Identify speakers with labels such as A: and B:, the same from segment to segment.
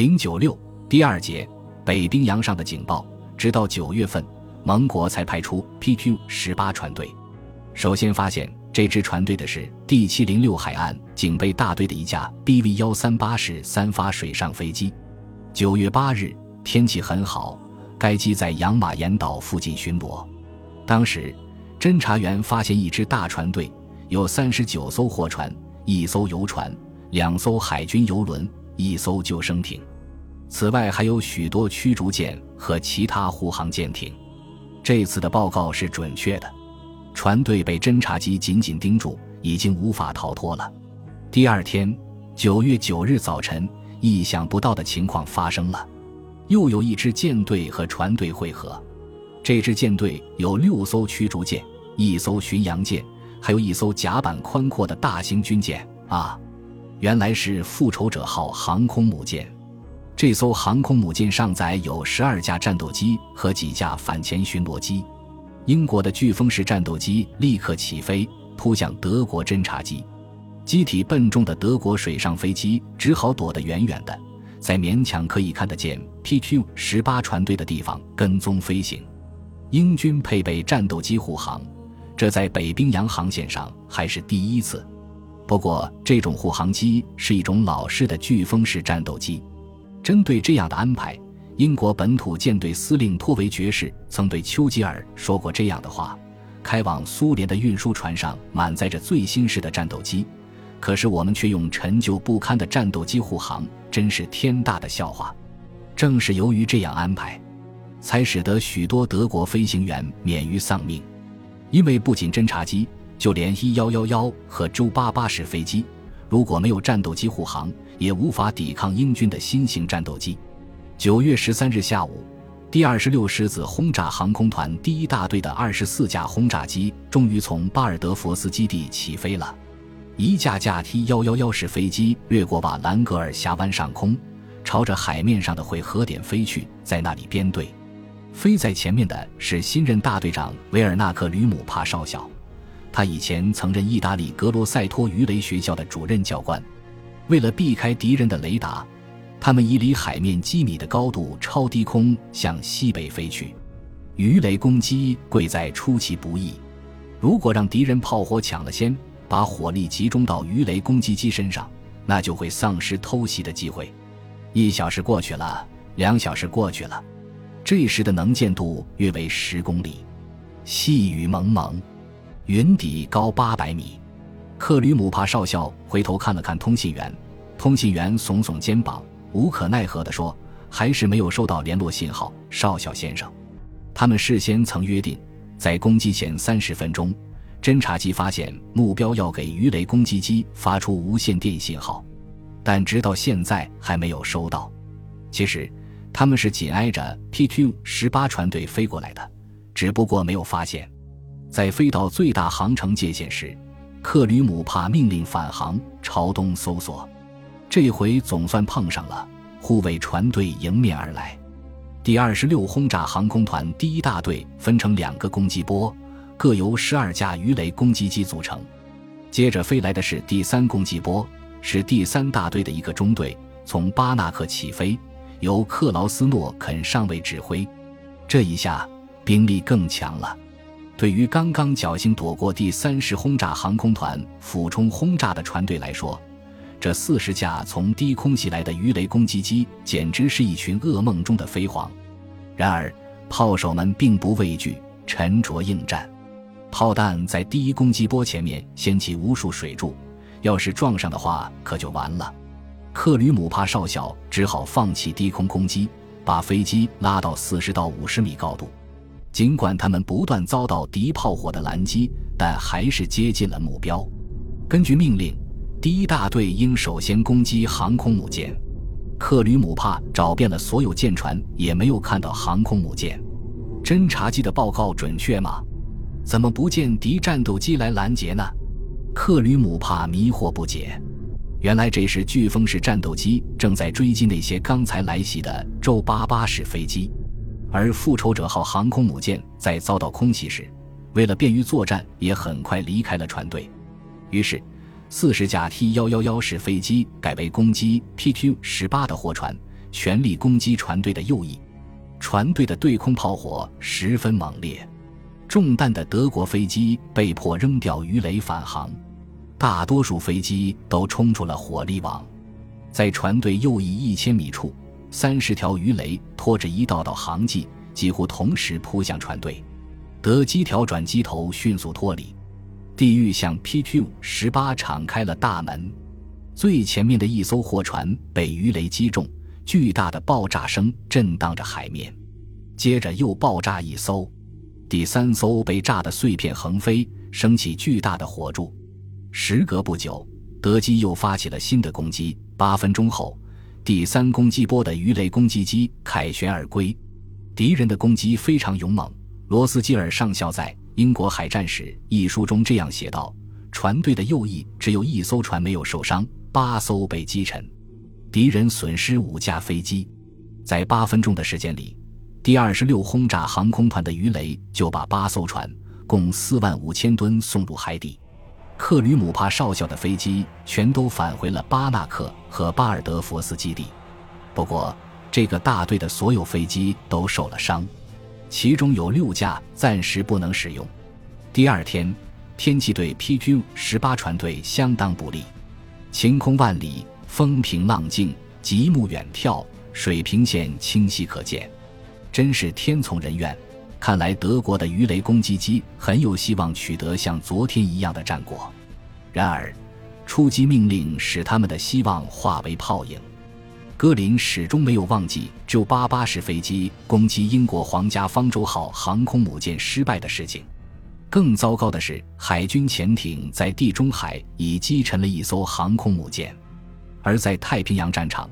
A: 零九六第二节北冰洋上的警报，直到九月份，盟国才派出 PQ 十八船队。首先发现这支船队的是第七零六海岸警备大队的一架 BV 幺三八式三发水上飞机。九月八日，天气很好，该机在养马岩岛附近巡逻。当时，侦查员发现一支大船队，有三十九艘货船、一艘游船、两艘海军游轮、一艘救生艇。此外，还有许多驱逐舰和其他护航舰艇。这次的报告是准确的，船队被侦察机紧紧盯住，已经无法逃脱了。第二天，九月九日早晨，意想不到的情况发生了，又有一支舰队和船队会合。这支舰队有六艘驱逐舰、一艘巡洋舰，还有一艘甲板宽阔的大型军舰。啊，原来是复仇者号航空母舰。这艘航空母舰上载有十二架战斗机和几架反潜巡逻机。英国的飓风式战斗机立刻起飞，扑向德国侦察机。机体笨重的德国水上飞机只好躲得远远的，在勉强可以看得见 PQ 十八船队的地方跟踪飞行。英军配备战斗机护航，这在北冰洋航线上还是第一次。不过，这种护航机是一种老式的飓风式战斗机。针对这样的安排，英国本土舰队司令托维爵士曾对丘吉尔说过这样的话：“开往苏联的运输船上满载着最新式的战斗机，可是我们却用陈旧不堪的战斗机护航，真是天大的笑话。”正是由于这样安排，才使得许多德国飞行员免于丧命，因为不仅侦察机，就连伊幺幺幺和周八八式飞机。如果没有战斗机护航，也无法抵抗英军的新型战斗机。九月十三日下午，第二十六狮子轰炸航空团第一大队的二十四架轰炸机终于从巴尔德佛斯基地起飞了。一架架 T 幺幺幺式飞机掠过瓦兰格尔峡湾上空，朝着海面上的汇合点飞去，在那里编队。飞在前面的是新任大队长维尔纳克吕姆帕少校。他以前曾任意大利格罗塞托鱼雷学校的主任教官。为了避开敌人的雷达，他们以离海面几米的高度超低空向西北飞去。鱼雷攻击贵在出其不意，如果让敌人炮火抢了先，把火力集中到鱼雷攻击机身上，那就会丧失偷袭的机会。一小时过去了，两小时过去了，这时的能见度约为十公里，细雨蒙蒙。云底高八百米，克吕姆帕少校回头看了看通信员，通信员耸耸肩膀，无可奈何地说：“还是没有收到联络信号，少校先生。他们事先曾约定，在攻击前三十分钟，侦察机发现目标要给鱼雷攻击机发出无线电信号，但直到现在还没有收到。其实他们是紧挨着 PQ 十八船队飞过来的，只不过没有发现。”在飞到最大航程界限时，克吕姆帕命令返航，朝东搜索。这回总算碰上了，护卫船队迎面而来。第二十六轰炸航空团第一大队分成两个攻击波，各由十二架鱼雷攻击机组成。接着飞来的是第三攻击波，是第三大队的一个中队，从巴纳克起飞，由克劳斯诺肯上尉指挥。这一下兵力更强了。对于刚刚侥幸躲过第三十轰炸航空团俯冲轰炸的船队来说，这四十架从低空袭来的鱼雷攻击机简直是一群噩梦中的飞蝗。然而，炮手们并不畏惧，沉着应战。炮弹在第一攻击波前面掀起无数水柱，要是撞上的话，可就完了。克吕姆帕少校只好放弃低空攻击，把飞机拉到四十到五十米高度。尽管他们不断遭到敌炮火的拦击，但还是接近了目标。根据命令，第一大队应首先攻击航空母舰。克吕姆帕找遍了所有舰船，也没有看到航空母舰。侦察机的报告准确吗？怎么不见敌战斗机来拦截呢？克吕姆帕迷惑不解。原来这时飓风式战斗机正在追击那些刚才来袭的周八八式飞机。而复仇者号航空母舰在遭到空袭时，为了便于作战，也很快离开了船队。于是，四十架 T 幺幺幺式飞机改为攻击 PQ 十八的货船，全力攻击船队的右翼。船队的对空炮火十分猛烈，中弹的德国飞机被迫扔掉鱼雷返航，大多数飞机都冲出了火力网。在船队右翼一千米处，三十条鱼雷拖着一道道航迹，几乎同时扑向船队。德机调转机头，迅速脱离。地狱向 PQ 十八敞开了大门。最前面的一艘货船被鱼雷击中。巨大的爆炸声震荡着海面，接着又爆炸一艘，第三艘被炸得碎片横飞，升起巨大的火柱。时隔不久，德机又发起了新的攻击。八分钟后，第三攻击波的鱼雷攻击机凯旋而归。敌人的攻击非常勇猛。罗斯基尔上校在《英国海战史》一书中这样写道：“船队的右翼只有一艘船没有受伤，八艘被击沉。”敌人损失五架飞机，在八分钟的时间里，第二十六轰炸航空团的鱼雷就把八艘船共四万五千吨送入海底。克吕姆帕少校的飞机全都返回了巴纳克和巴尔德佛斯基地。不过，这个大队的所有飞机都受了伤，其中有六架暂时不能使用。第二天，天气对 PQ 十八船队相当不利，晴空万里。风平浪静，极目远眺，水平线清晰可见，真是天从人愿。看来德国的鱼雷攻击机很有希望取得像昨天一样的战果。然而，出击命令使他们的希望化为泡影。戈林始终没有忘记就八八式飞机攻击英国皇家方舟号航空母舰失败的事情。更糟糕的是，海军潜艇在地中海已击沉了一艘航空母舰。而在太平洋战场，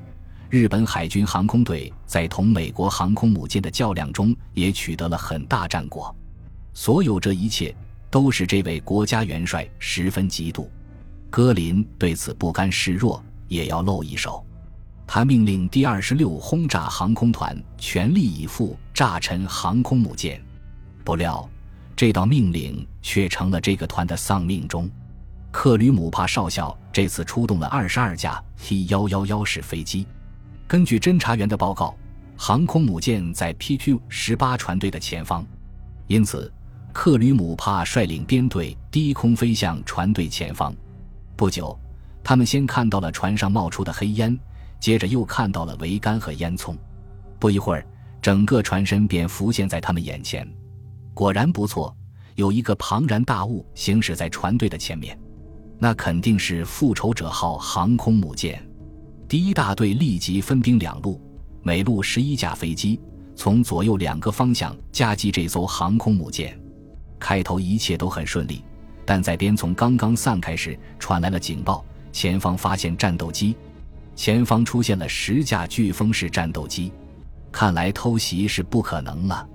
A: 日本海军航空队在同美国航空母舰的较量中也取得了很大战果。所有这一切都使这位国家元帅十分嫉妒。戈林对此不甘示弱，也要露一手。他命令第二十六轰炸航空团全力以赴炸沉航空母舰。不料，这道命令却成了这个团的丧命钟。克吕姆帕少校这次出动了二十二架 T 幺幺幺式飞机。根据侦察员的报告，航空母舰在 PQ 十八船队的前方，因此克吕姆帕率领编队低空飞向船队前方。不久，他们先看到了船上冒出的黑烟，接着又看到了桅杆和烟囱。不一会儿，整个船身便浮现在他们眼前。果然不错，有一个庞然大物行驶在船队的前面。那肯定是复仇者号航空母舰。第一大队立即分兵两路，每路十一架飞机，从左右两个方向夹击这艘航空母舰。开头一切都很顺利，但在边从刚刚散开时，传来了警报：前方发现战斗机，前方出现了十架飓风式战斗机。看来偷袭是不可能了。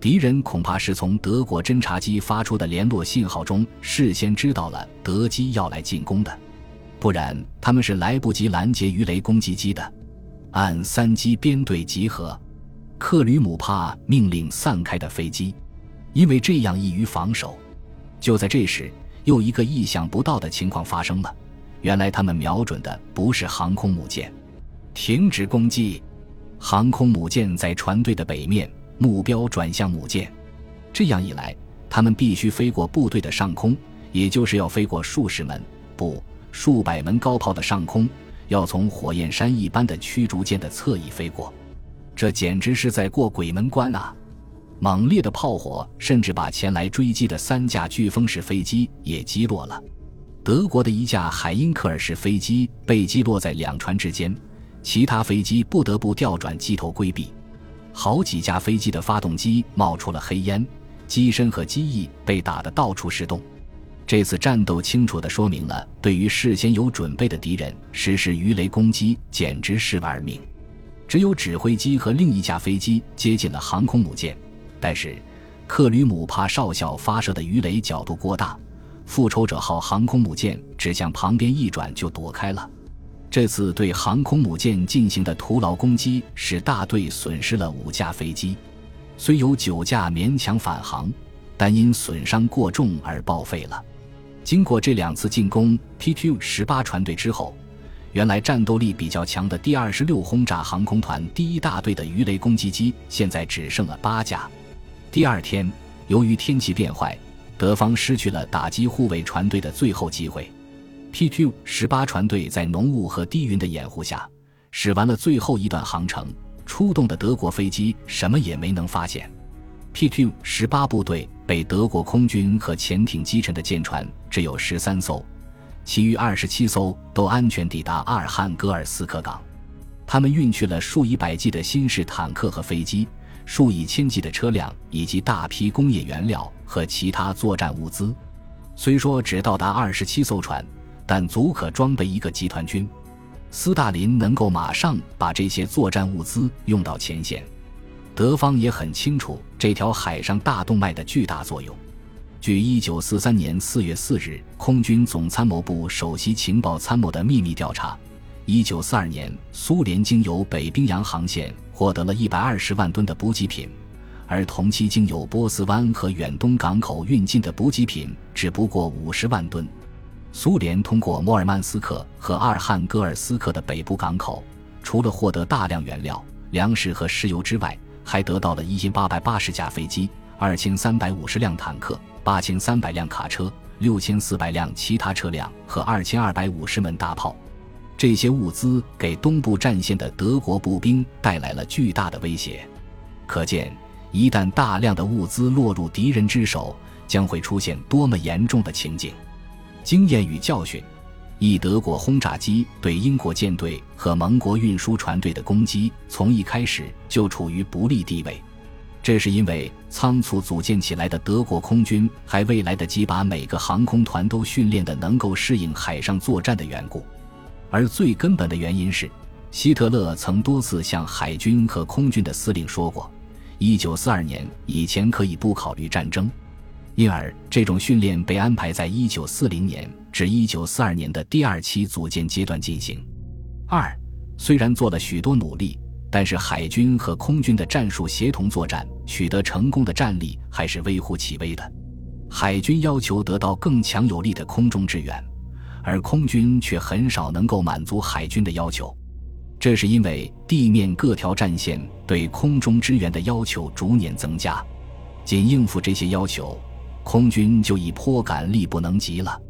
A: 敌人恐怕是从德国侦察机发出的联络信号中事先知道了德机要来进攻的，不然他们是来不及拦截鱼雷攻击机的。按三机编队集合，克吕姆帕命令散开的飞机，因为这样易于防守。就在这时，又一个意想不到的情况发生了，原来他们瞄准的不是航空母舰，停止攻击！航空母舰在船队的北面。目标转向母舰，这样一来，他们必须飞过部队的上空，也就是要飞过数十门、不数百门高炮的上空，要从火焰山一般的驱逐舰的侧翼飞过。这简直是在过鬼门关啊！猛烈的炮火甚至把前来追击的三架飓风式飞机也击落了。德国的一架海因克尔式飞机被击落在两船之间，其他飞机不得不调转机头规避。好几架飞机的发动机冒出了黑烟，机身和机翼被打得到处是洞。这次战斗清楚地说明了，对于事先有准备的敌人实施鱼雷攻击简直是玩命。只有指挥机和另一架飞机接近了航空母舰，但是克吕姆帕少校发射的鱼雷角度过大，复仇者号航空母舰只向旁边一转就躲开了。这次对航空母舰进行的徒劳攻击，使大队损失了五架飞机，虽有九架勉强返航，但因损伤过重而报废了。经过这两次进攻 PQ 十八船队之后，原来战斗力比较强的第二十六轰炸航空团第一大队的鱼雷攻击机，现在只剩了八架。第二天，由于天气变坏，德方失去了打击护卫船队的最后机会。PQ 十八船队在浓雾和低云的掩护下，驶完了最后一段航程。出动的德国飞机什么也没能发现。PQ 十八部队被德国空军和潜艇击沉的舰船只有十三艘，其余二十七艘都安全抵达阿尔汉戈尔斯克港。他们运去了数以百计的新式坦克和飞机，数以千计的车辆以及大批工业原料和其他作战物资。虽说只到达二十七艘船。但足可装备一个集团军，斯大林能够马上把这些作战物资用到前线。德方也很清楚这条海上大动脉的巨大作用。据1943年4月4日空军总参谋部首席情报参谋的秘密调查，1942年苏联经由北冰洋航线获得了一百二十万吨的补给品，而同期经由波斯湾和远东港口运进的补给品只不过五十万吨。苏联通过摩尔曼斯克和阿尔汉戈尔斯克的北部港口，除了获得大量原料、粮食和石油之外，还得到了一千八百八十架飞机、二千三百五十辆坦克、八千三百辆卡车、六千四百辆其他车辆和二千二百五十门大炮。这些物资给东部战线的德国步兵带来了巨大的威胁。可见，一旦大量的物资落入敌人之手，将会出现多么严重的情景。经验与教训，一德国轰炸机对英国舰队和盟国运输船队的攻击，从一开始就处于不利地位。这是因为仓促组建起来的德国空军还未来得及把每个航空团都训练的能够适应海上作战的缘故。而最根本的原因是，希特勒曾多次向海军和空军的司令说过，一九四二年以前可以不考虑战争。因而，这种训练被安排在1940年至1942年的第二期组建阶段进行。二，虽然做了许多努力，但是海军和空军的战术协同作战取得成功的战力还是微乎其微的。海军要求得到更强有力的空中支援，而空军却很少能够满足海军的要求。这是因为地面各条战线对空中支援的要求逐年增加，仅应付这些要求。空军就已颇感力不能及了。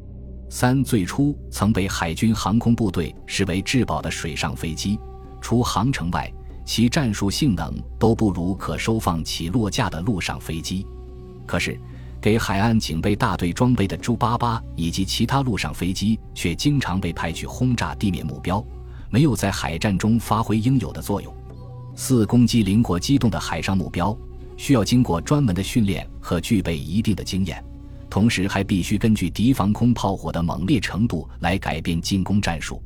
A: 三最初曾被海军航空部队视为至宝的水上飞机，除航程外，其战术性能都不如可收放起落架的陆上飞机。可是，给海岸警备大队装备的朱八八以及其他陆上飞机却经常被派去轰炸地面目标，没有在海战中发挥应有的作用。四攻击灵活机动的海上目标。需要经过专门的训练和具备一定的经验，同时还必须根据敌防空炮火的猛烈程度来改变进攻战术。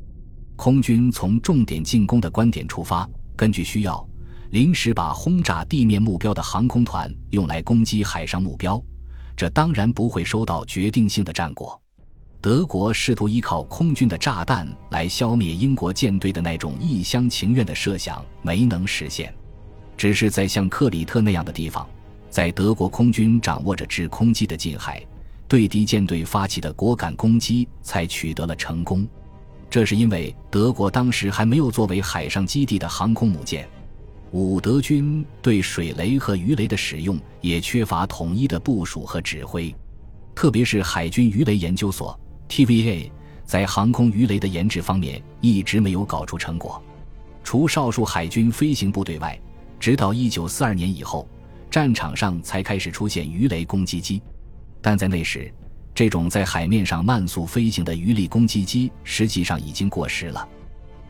A: 空军从重点进攻的观点出发，根据需要，临时把轰炸地面目标的航空团用来攻击海上目标，这当然不会收到决定性的战果。德国试图依靠空军的炸弹来消灭英国舰队的那种一厢情愿的设想没能实现。只是在像克里特那样的地方，在德国空军掌握着制空机的近海，对敌舰队发起的果敢攻击才取得了成功。这是因为德国当时还没有作为海上基地的航空母舰。五德军对水雷和鱼雷的使用也缺乏统一的部署和指挥，特别是海军鱼雷研究所 （TVA） 在航空鱼雷的研制方面一直没有搞出成果。除少数海军飞行部队外，直到一九四二年以后，战场上才开始出现鱼雷攻击机，但在那时，这种在海面上慢速飞行的鱼雷攻击机实际上已经过时了。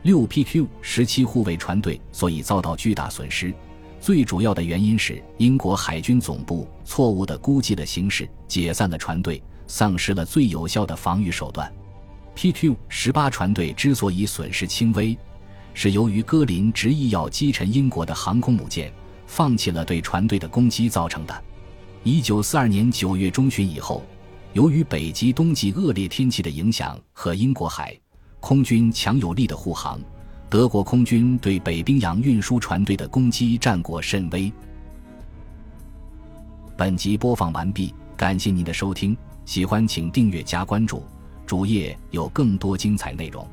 A: 六 PQ 十七护卫船队所以遭到巨大损失，最主要的原因是英国海军总部错误地估计了形势，解散了船队，丧失了最有效的防御手段。PQ 十八船队之所以损失轻微。是由于戈林执意要击沉英国的航空母舰，放弃了对船队的攻击造成的。一九四二年九月中旬以后，由于北极冬季恶劣天气的影响和英国海空军强有力的护航，德国空军对北冰洋运输船队的攻击战果甚微。本集播放完毕，感谢您的收听，喜欢请订阅加关注，主页有更多精彩内容。